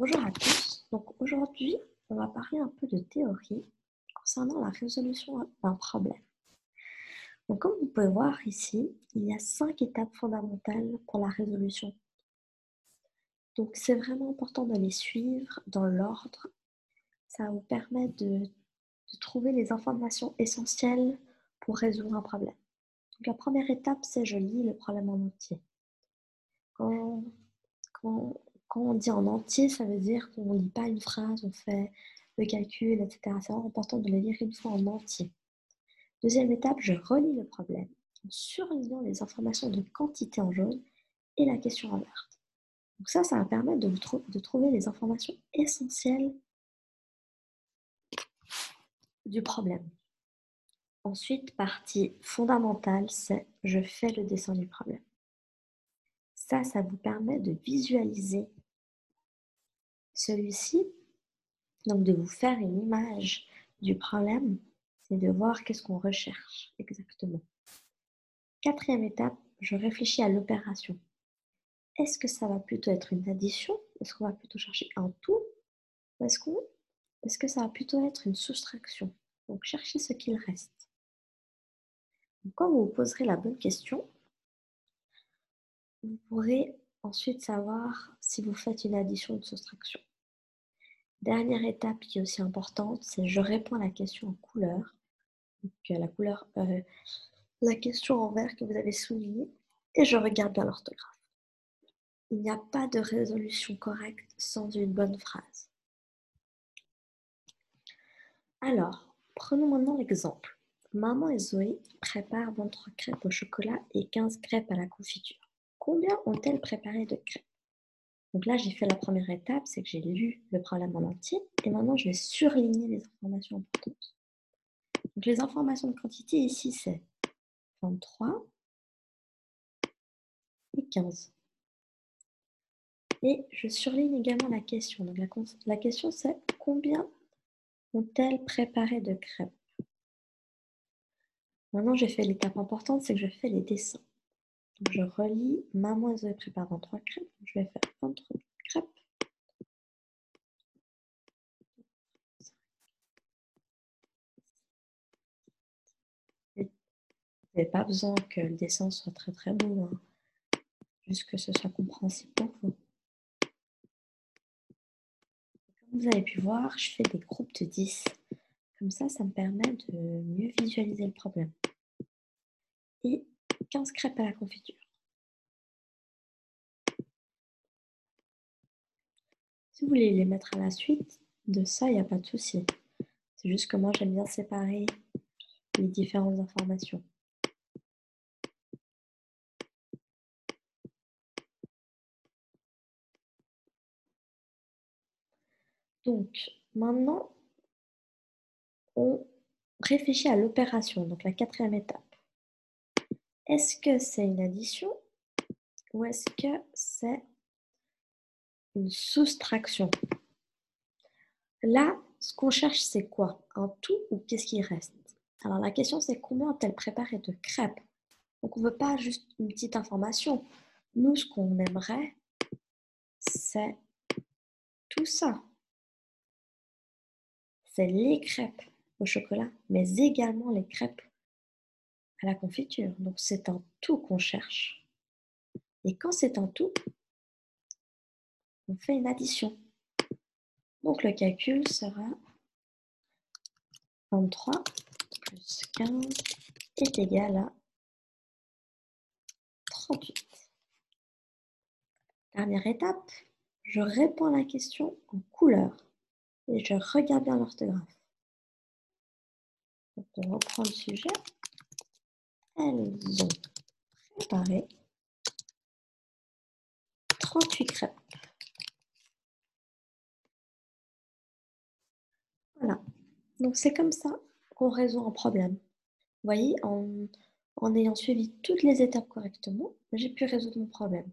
Bonjour à tous. Donc aujourd'hui, on va parler un peu de théorie concernant la résolution d'un problème. Donc comme vous pouvez voir ici, il y a cinq étapes fondamentales pour la résolution. Donc c'est vraiment important de les suivre dans l'ordre. Ça vous permet de, trouver les informations essentielles pour résoudre un problème. Donc la première étape, c'est je lis le problème en entier. Quand on dit en entier, ça veut dire qu'on ne lit pas une phrase, on fait le calcul, etc. C'est vraiment important de le lire une fois en entier. Deuxième étape, je relis le problème en surlignant les informations de quantité en jaune et la question en vert. Donc ça, ça va permettre de trouver les informations essentielles du problème. Ensuite, partie fondamentale, c'est je fais le dessin du problème. Ça, ça vous permet de visualiser celui-ci, donc de vous faire une image du problème, c'est de voir qu'est-ce qu'on recherche exactement. Quatrième étape, je réfléchis à l'opération. Est-ce que ça va plutôt être une addition? Est-ce qu'on va plutôt chercher un tout? Ou est-ce, que ça va plutôt être une soustraction? Donc cherchez ce qu'il reste. quand vous vous poserez la bonne question, vous pourrez ensuite savoir si vous faites une addition ou une soustraction. Dernière étape qui est aussi importante, c'est je réponds à la question en couleur. Donc, euh, la couleur, euh, la question en vert que vous avez soulignée, et je regarde bien l'orthographe. Il n'y a pas de résolution correcte sans une bonne phrase. Alors, prenons maintenant l'exemple. Maman et Zoé préparent 23 crêpes au chocolat et 15 crêpes à la confiture. Combien ont-elles préparé de crêpes? Donc là, j'ai fait la première étape, c'est que j'ai lu le problème en entier et maintenant je vais surligner les informations importantes. Donc les informations de quantité ici, c'est 23 et 15. Et je surligne également la question. Donc la, question, c'est combien ont-elles préparé de crêpes Maintenant, j'ai fait l'étape importante, c'est que je fais les dessins je relis Mademoiselle prépare 23 crêpes. Je vais faire 23 crêpes. Vous n'avez pas besoin que le dessin soit très très beau, hein. juste que ce soit compréhensible pour vous. Comme vous avez pu voir, je fais des groupes de 10. Comme ça, ça me permet de mieux visualiser le problème. 15 crêpes à la confiture. Si vous voulez les mettre à la suite de ça, il n'y a pas de souci. C'est juste que moi, j'aime bien séparer les différentes informations. Donc, maintenant, on réfléchit à l'opération, donc la quatrième étape. Est-ce que c'est une addition ou est-ce que c'est une soustraction? Là, ce qu'on cherche, c'est quoi? Un tout ou qu'est-ce qui reste? Alors la question, c'est combien ont-elles préparé de crêpes? Donc on ne veut pas juste une petite information. Nous, ce qu'on aimerait, c'est tout ça. C'est les crêpes au chocolat, mais également les crêpes à la confiture. Donc c'est un tout qu'on cherche. Et quand c'est un tout, on fait une addition. Donc le calcul sera 23 plus 15 est égal à 38. Dernière étape, je réponds à la question en couleur et je regarde bien l'orthographe. On reprend le sujet elles ont préparé 38 crêpes. Voilà. Donc c'est comme ça qu'on résout un problème. Vous voyez, en, en ayant suivi toutes les étapes correctement, j'ai pu résoudre mon problème.